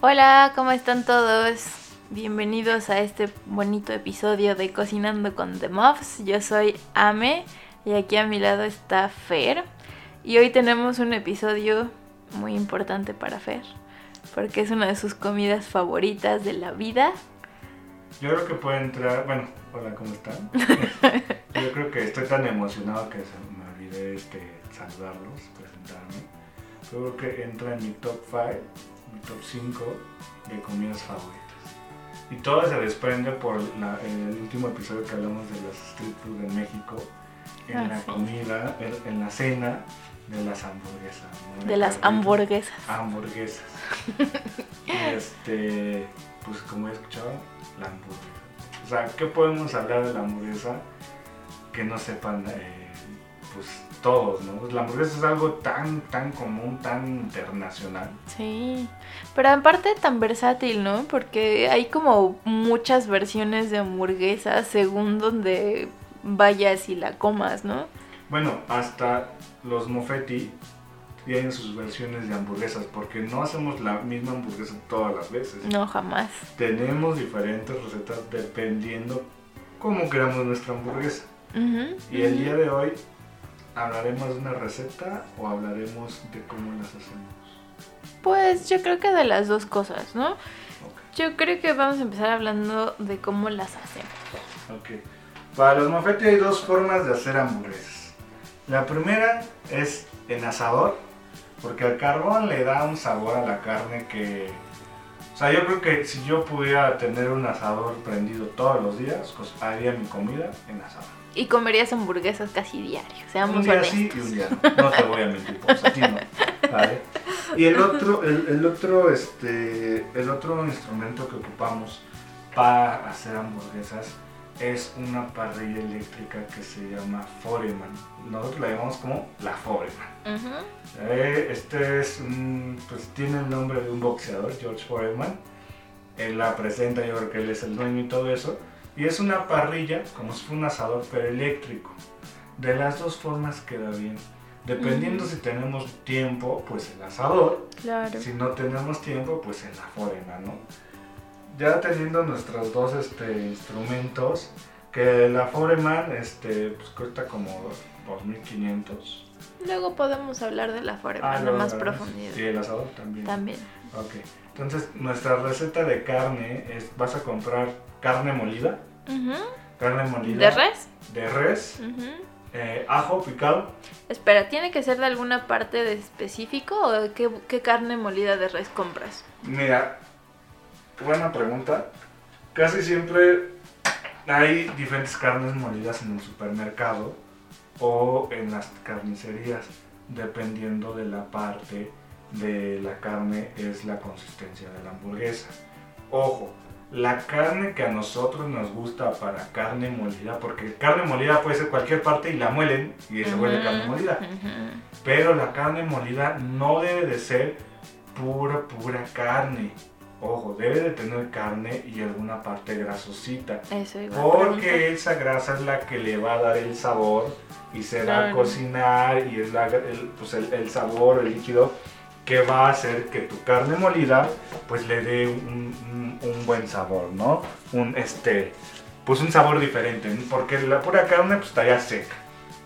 Hola, ¿cómo están todos? Bienvenidos a este bonito episodio de Cocinando con The Muffs. Yo soy Ame y aquí a mi lado está Fer. Y hoy tenemos un episodio muy importante para Fer, porque es una de sus comidas favoritas de la vida. Yo creo que puede entrar, bueno, hola, ¿cómo están? Yo creo que estoy tan emocionado que me olvidé este, saludarlos, presentarme. Yo creo que entra en mi top 5 mi top 5 de comidas favoritas. Y todo se desprende por la, el último episodio que hablamos de los street food en México, en Ah, la sí. comida, en, la cena de las hamburguesas. ¿no? De las hamburguesas. Hamburguesas. y este, pues como he escuchado, la hamburguesa. O sea, ¿qué podemos hablar de la hamburguesa que no sepan, eh, pues todos, ¿no? La hamburguesa es algo tan, tan común, tan internacional. Sí, pero aparte tan versátil, ¿no? Porque hay como muchas versiones de hamburguesas según donde vayas y la comas, ¿no? Bueno, hasta los Moffetti tienen sus versiones de hamburguesas porque no hacemos la misma hamburguesa todas las veces. No, jamás. Tenemos diferentes recetas dependiendo cómo queramos nuestra hamburguesa. Y el día de hoy hablaremos de una receta o hablaremos de cómo las hacemos. Pues yo creo que de las dos cosas, ¿no? Ok. Yo creo que vamos a empezar hablando de cómo las hacemos. ok. Para los Moffetti hay dos formas de hacer hamburguesas. La primera es en asador, porque el carbón le da un sabor a la carne que... O sea, yo creo que si yo pudiera tener un asador prendido todos los días, pues haría mi comida en asador. Y comerías hamburguesas casi diario, Un seamos día honestos. sí y un día no. No te voy a mentir, pues a ti no. ¿vale? Y el otro, el, el otro, este, el otro instrumento que ocupamos para hacer hamburguesas es una parrilla eléctrica que se llama Foreman. Nosotros la llamamos como la Foreman. Eh, Este es un, pues tiene el nombre de un boxeador, George Foreman. Él la presenta, yo creo que él es el dueño y todo eso. Y es una parrilla, como si fuera un asador, pero eléctrico. De las dos formas queda bien. Dependiendo Ujú. si tenemos tiempo, pues el asador. Claro. Si no tenemos tiempo, pues en la Foreman, ¿no? Ya teniendo nuestros dos este, instrumentos, que la Foreman este, pues, cuesta como 2500. Luego podemos hablar de la forma Ah, más profundidad. Sí, el asador también. También. Ok. Entonces, nuestra receta de carne es, vas a comprar carne molida, Carne molida ¿De res? de res, eh, ajo picado. Espera, ¿tiene que ser de alguna parte de específico o de qué, qué carne molida de res compras? Mira, buena pregunta. Casi siempre hay diferentes carnes molidas en el supermercado o en las carnicerías, dependiendo de la parte de la carne es la consistencia de la hamburguesa. Ojo, la carne que a nosotros nos gusta para carne molida, porque carne molida puede ser cualquier parte y la muelen y se vuelve carne molida. Pero la carne molida no debe de ser pura, pura carne. Ojo, debe de tener carne y alguna parte grasosita. Eso preguntar. Porque esa grasa es la que le va a dar el sabor y se va a cocinar y es la- el, pues el, el sabor, el líquido que va a hacer que tu carne molida pues le dé un, buen sabor, ¿no? Un este, pues un sabor diferente, porque la pura carne pues estaría seca.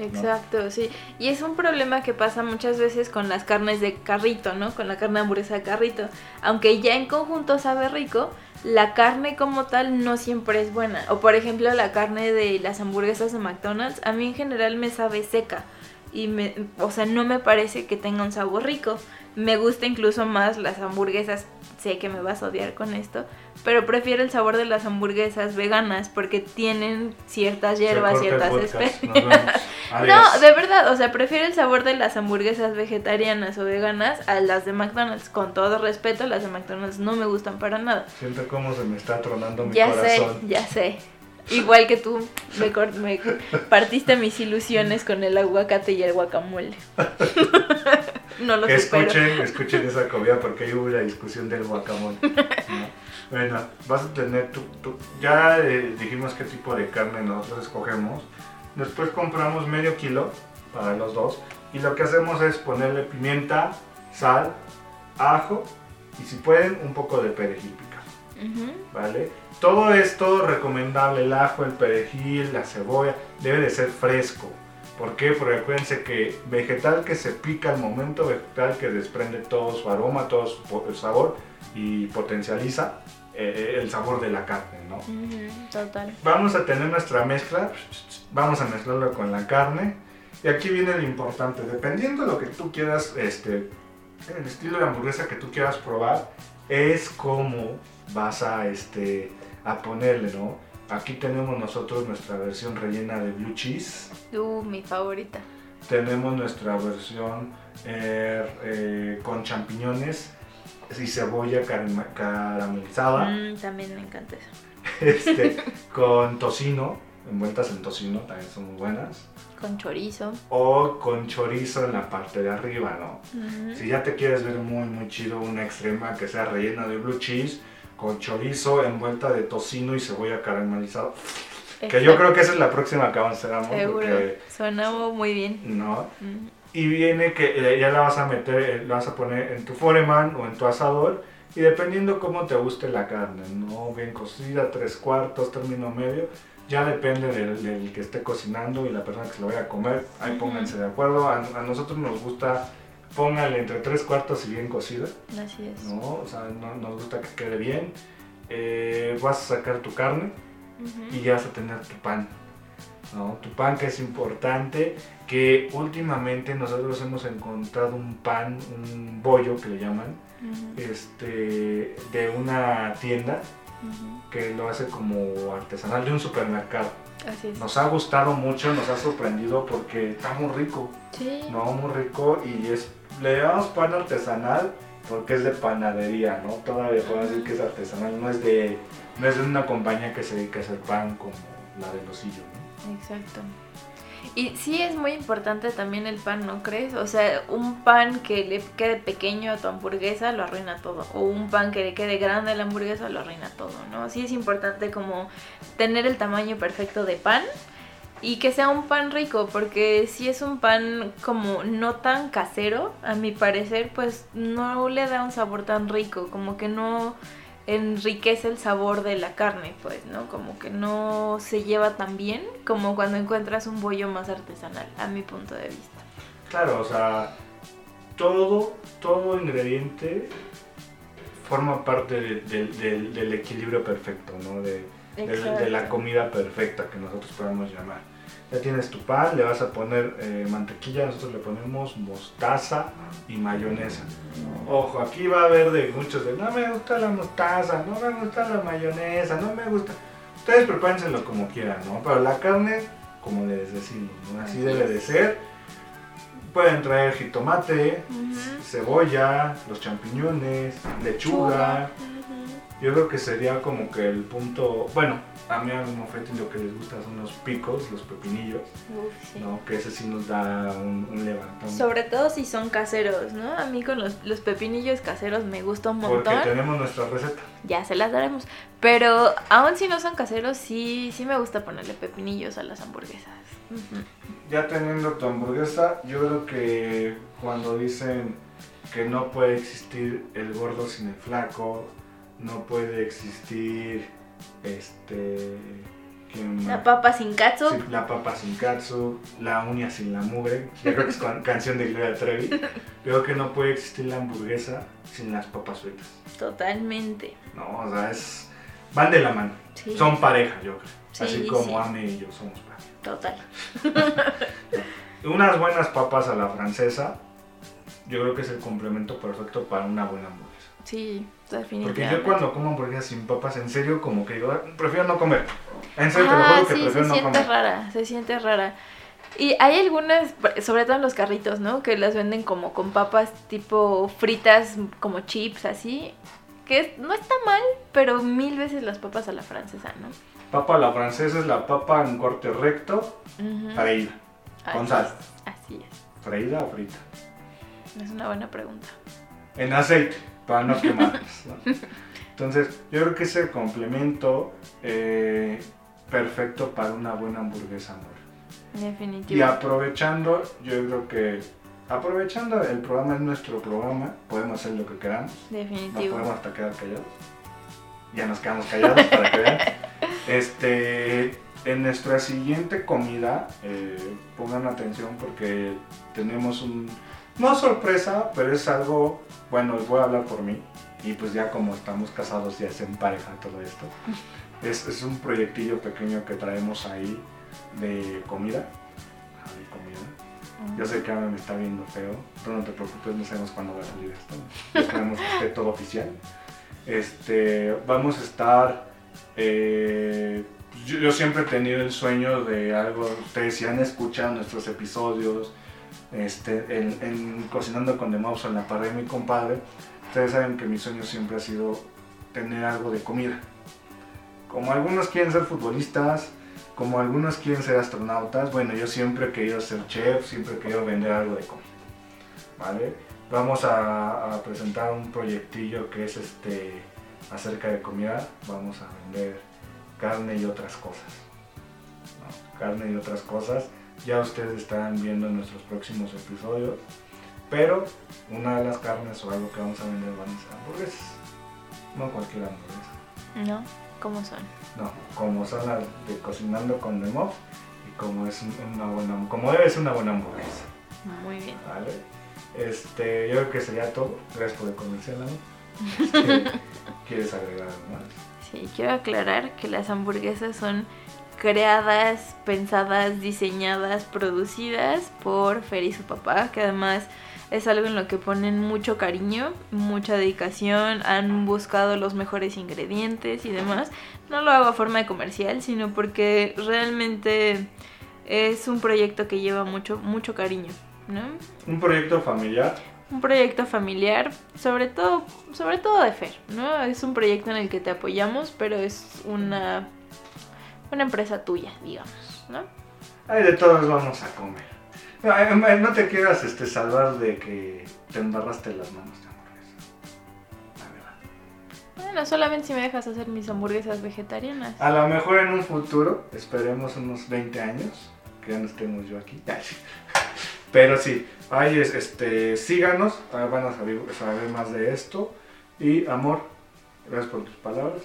Exacto, sí. Y es un problema que pasa muchas veces con las carnes de carrito, ¿no? Con la carne hamburguesa de carrito. Aunque ya en conjunto sabe rico, la carne como tal no siempre es buena. O por ejemplo la carne de las hamburguesas de McDonald's, a mí en general me sabe seca. Y me, o sea, no me parece que tenga un sabor rico. Me gusta incluso más las hamburguesas. Sé que me vas a odiar con esto, pero prefiero el sabor de las hamburguesas veganas porque tienen ciertas hierbas, ciertas. Adiós. No, de verdad, o sea, prefiero el sabor de las hamburguesas vegetarianas o veganas a las de McDonald's. Con todo respeto, las de McDonald's no me gustan para nada. Siento cómo se me está tronando mi Ya corazón. sé, ya sé. Igual que tú, me, me partiste mis ilusiones con el aguacate y el guacamole. no lo Que supero. escuchen, escuchen esa comida porque ahí hubo la discusión del guacamole. ¿no? Bueno, vas a tener tu, tu- ya eh, dijimos qué tipo de carne nosotros escogemos. Después compramos medio kilo para los dos y lo que hacemos es ponerle pimienta, sal, ajo y si pueden un poco de perejil picado. ¿vale? Todo esto recomendable, el ajo, el perejil, la cebolla, debe de ser fresco. ¿Por qué? Porque acuérdense que vegetal que se pica al momento, vegetal que desprende todo su aroma, todo su sabor y potencializa eh, el sabor de la carne, ¿no? Total. Vamos a tener nuestra mezcla, vamos a mezclarlo con la carne. Y aquí viene lo importante, dependiendo de lo que tú quieras, este, el estilo de hamburguesa que tú quieras probar, es cómo vas a, este, a ponerle, ¿no? Aquí tenemos nosotros nuestra versión rellena de blue cheese, Uh, mi favorita. tenemos nuestra versión eh, eh, con champiñones y cebolla caramelizada. Mm, también me encanta eso. este, con tocino, envueltas en tocino, también son muy buenas. Con chorizo. O con chorizo en la parte de arriba, ¿no? Si ya te quieres ver muy, muy chido, una extrema que sea rellena de blue cheese, con chorizo envuelta de tocino y cebolla caramelizada. Que yo creo que esa es la próxima que vamos a hacer, amor, Seguro. porque, Suena muy bien. ¿no? Y viene que eh, ya la vas a meter, eh, la vas a poner en tu foreman o en tu asador. Y dependiendo cómo te guste la carne, ¿no? Bien cocida, tres cuartos, término medio. Ya depende del, del que esté cocinando y la persona que se lo vaya a comer. Ahí pónganse de acuerdo. A, a nosotros nos gusta, pónganle entre tres cuartos y bien cocida, Así es. ¿no? O sea, no- nos gusta que quede bien. Eh, vas a sacar tu carne y ya vas a tener tu pan. ¿no? Tu pan que es importante, que últimamente nosotros hemos encontrado un pan, un bollo que le llaman, este, de una tienda Que lo hace como artesanal de un supermercado. Así es. Nos ha gustado mucho, nos ha sorprendido porque está muy rico, Sí. ¿no? Muy rico y es, le llamamos pan artesanal porque es de panadería, ¿no? Todavía podemos decir que es artesanal, no es de, no es de una compañía que se dedica a hacer pan como la de Losillo, ¿no? Exacto. Y sí es muy importante también el pan, ¿no crees? O sea, un pan que le quede pequeño a tu hamburguesa lo arruina todo. O un pan que le quede grande a la hamburguesa lo arruina todo, ¿no? Sí es importante como tener el tamaño perfecto de pan y que sea un pan rico, porque si es un pan como no tan casero, a mi parecer, pues no le da un sabor tan rico, como que no enriquece el sabor de la carne, pues, ¿no? Como que no se lleva tan bien como cuando encuentras un bollo más artesanal, a mi punto de vista. Claro, o sea, todo, todo ingrediente forma parte de- de- del- del equilibrio perfecto, ¿no? De, la comida perfecta que nosotros podemos llamar. Ya tienes tu pan, le vas a poner eh, mantequilla, nosotros le ponemos mostaza y mayonesa. Ojo, aquí va a haber de muchos de no me gusta la mostaza, no me gusta la mayonesa, no me gusta. Ustedes prepárenselo como quieran, ¿no? Pero la carne, como les decimos. Así debe de ser. Pueden traer jitomate, cebolla, los champiñones, lechuga. Yo creo que sería como que el punto. Bueno, a mí a mi Mofetti lo que les gusta son los picos, los pepinillos, Uf, sí. ¿no? Que ese sí nos da un, un levantón. Sobre todo si son caseros, ¿no? A mí con los, los pepinillos caseros me gusta un porque montón. tenemos nuestra receta. Ya se las daremos. Pero aún si no son caseros, sí, sí me gusta ponerle pepinillos a las hamburguesas. Ujú. Ya teniendo tu hamburguesa, yo creo que cuando dicen que no puede existir el gordo sin el flaco, no puede existir este. La papa sin katsu. Sí, la papa sin katsu, la uña sin la mugre. Yo creo que es can- canción de Gloria Trevi. Creo que no puede existir la hamburguesa sin las papas fritas. Totalmente. No, o sea, es. Van de la mano. Sí. Son pareja, yo creo. Sí, Así como sí. Ame y yo somos pareja. Total. Unas buenas papas a la francesa, yo creo que es el complemento perfecto para una buena hamburguesa. Sí, Porque definitivamente. yo cuando como hamburguesas sin papas, en serio, como que digo, "Ah, prefiero no comer. En serio, te lo Ah, juro que sí, se prefiero no siente comer. rara, se siente rara. Y hay algunas, sobre todo en los carritos, ¿no? Que las venden como con papas tipo fritas, como chips, así. Que no está mal, pero mil veces las papas a la francesa, ¿no? Papa a la francesa es la papa en corte recto, freída. con sal. es, Así es. ¿Freída o frita? Es una buena pregunta. En aceite, para no quemarlas. ¿no? Entonces, yo creo que es el complemento eh, perfecto para una buena hamburguesa, amor. Y Definitivamente. aprovechando, yo creo que aprovechando el programa es nuestro programa, podemos hacer lo que queramos, no Definitivo. podemos hasta quedar callados. Ya nos quedamos callados para que vean. Este, en nuestra siguiente comida, eh, pongan atención porque tenemos un, no sorpresa, pero es algo, bueno, voy a hablar por mí. Y pues ya como estamos casados ya se empareja todo esto. Es, es un proyectillo pequeño que traemos ahí de comida. Ah, de comida. Yo sé que ahora me está viendo feo. Tú no te preocupes, no sabemos cuándo va a salir esto. Esperemos que esté todo oficial. Este, vamos a estar. eh, yo, yo siempre he tenido el sueño de algo. Ustedes, si han escuchado nuestros episodios este, en, Cocinando con The Mouse en la pared de mi compadre, ustedes saben que mi sueño siempre ha sido tener algo de comida. Como algunos quieren ser futbolistas, como algunos quieren ser astronautas, bueno, yo siempre he querido ser chef, siempre he querido vender algo de comida. ¿Vale? Vamos a, presentar un proyectillo que es este acerca de comida. Vamos a vender carne y otras cosas. Carne y otras cosas. Ya ustedes estarán viendo en nuestros próximos episodios. Pero una de las carnes o algo que vamos a vender van a ser hamburguesas. No cualquier hamburguesa. ¿No? ¿Cómo son? No, como son las de cocinando con The Mob y como es un- una buena, como debe ser una buena hamburguesa, Muy bien. ¿vale? Este, yo creo que sería todo. Gracias por el comercial, ¿no? Este, ¿Quieres agregar algo más? Sí, quiero aclarar que las hamburguesas son creadas, pensadas, diseñadas, producidas por Fer y su papá, que además es algo en lo que ponen mucho cariño, mucha dedicación, han buscado los mejores ingredientes y demás. No lo hago a forma de comercial, sino porque realmente es un proyecto que lleva mucho, mucho cariño, ¿no? Un proyecto familiar. un proyecto familiar, sobre todo, sobre todo de Fer, ¿no? Es un proyecto en el que te apoyamos, pero es una, una empresa tuya, digamos, ¿no? Ay, de todos vamos a comer. No, no te quieras este, salvar de que te embarraste las manos de hamburguesa. La verdad. Bueno, solamente si me dejas hacer mis hamburguesas vegetarianas. A lo mejor en un futuro, esperemos unos 20 años, que ya no estemos yo aquí. Pero sí, ahí es, este, síganos, van a saber, saber más de esto. Y amor, gracias por tus palabras.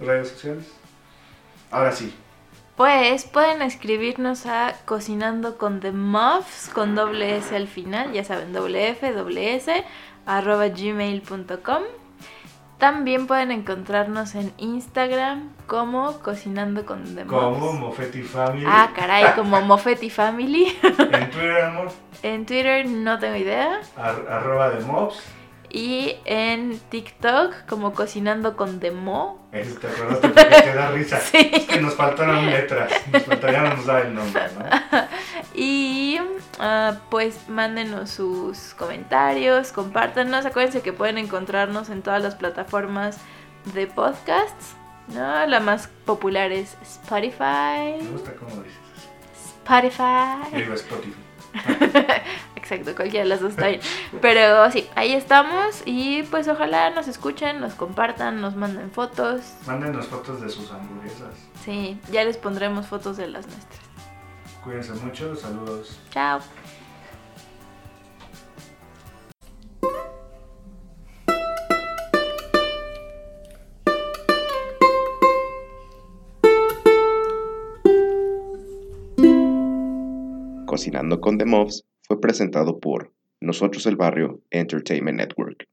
Redes sociales. Ahora sí, Pues pueden escribirnos a cocinando con the muffs con doble S al final, ya saben, doble F, doble S, arroba gmail.com. También pueden encontrarnos en Instagram como cocinando con the como muffs. Mofetti Family. Ah, caray, como Moffetti Family. En Twitter, amor, En Twitter no tengo idea. ar- arroba de mobs. Y en TikTok como cocinando con Demo. Ese te acordaste porque te da risa. Sí. Es que nos faltaron letras, nos faltaría nos da el nombre, ¿no? Y ah, pues mándenos sus comentarios, compártanos. Acuérdense que pueden encontrarnos en todas las plataformas de podcasts. ¿no? La más popular es Me Spotify. gusta cómo dices eso. Spotify. Yo digo Spotify. Exacto, cualquiera de las dos está bien. Pero sí, ahí estamos y pues ojalá nos escuchen, nos compartan, nos manden fotos. Mándenos fotos de sus hamburguesas. Sí, ya les pondremos fotos de las nuestras. Cuídense mucho, saludos. Chao. Cocinando con The Mobs fue presentado por Nosotros el Barrio Entertainment Network.